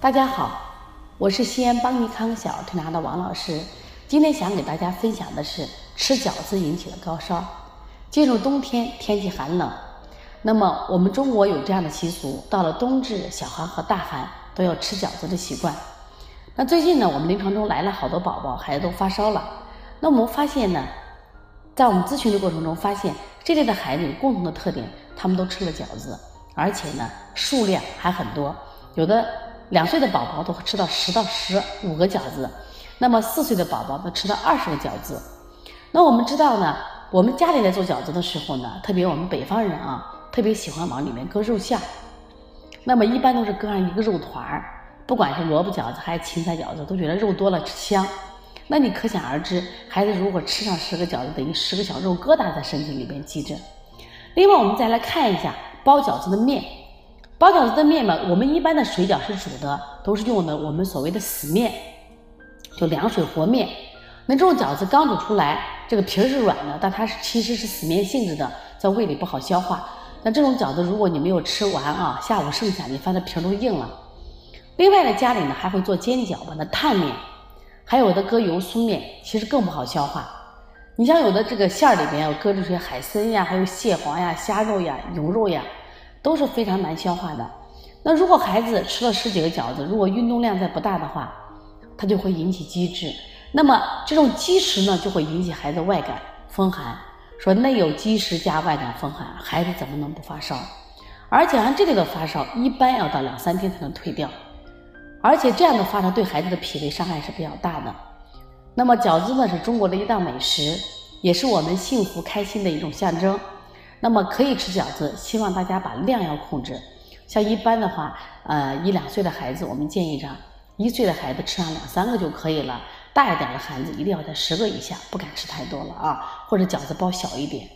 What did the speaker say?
大家好，我是西安邦尼康小儿推拿的王老师。今天想给大家分享的是吃饺子引起的高烧。进入冬天，天气寒冷，那么我们中国有这样的习俗，到了冬至、小寒和大寒都要吃饺子的习惯。那最近呢，我们临床中来了好多宝宝，孩子都发烧了。那我们发现呢，在我们咨询的过程中，发现这类的孩子有共同的特点，他们都吃了饺子，而且呢数量还很多，有的。两岁的宝宝都会吃到十到十五个饺子，那么四岁的宝宝呢吃到二十个饺子。那我们知道呢，我们家里在做饺子的时候呢，特别我们北方人啊，特别喜欢往里面搁肉馅。那么一般都是搁上一个肉团儿，不管是萝卜饺子还是芹菜饺子，都觉得肉多了吃香。那你可想而知，孩子如果吃上十个饺子，等于十个小肉疙瘩在身体里边积着。另外，我们再来看一下包饺子的面。包饺子的面嘛，我们一般的水饺是煮的，都是用的我们所谓的死面，就凉水和面。那这种饺子刚煮出来，这个皮儿是软的，但它是其实是死面性质的，在胃里不好消化。那这种饺子，如果你没有吃完啊，下午剩下，你发现皮儿都硬了。另外呢，家里呢还会做煎饺，把它烫面，还有的搁油酥面，其实更不好消化。你像有的这个馅儿里面要搁这些海参呀，还有蟹黄呀、虾肉呀、牛肉呀。都是非常难消化的。那如果孩子吃了十几个饺子，如果运动量再不大的话，它就会引起积滞。那么这种积食呢，就会引起孩子外感风寒。说内有积食加外感风寒，孩子怎么能不发烧？而且按这类的发烧，一般要到两三天才能退掉。而且这样的发烧对孩子的脾胃伤害是比较大的。那么饺子呢，是中国的一道美食，也是我们幸福开心的一种象征。那么可以吃饺子，希望大家把量要控制。像一般的话，呃，一两岁的孩子，我们建议着一岁的孩子吃上两三个就可以了。大一点的孩子一定要在十个以下，不敢吃太多了啊，或者饺子包小一点。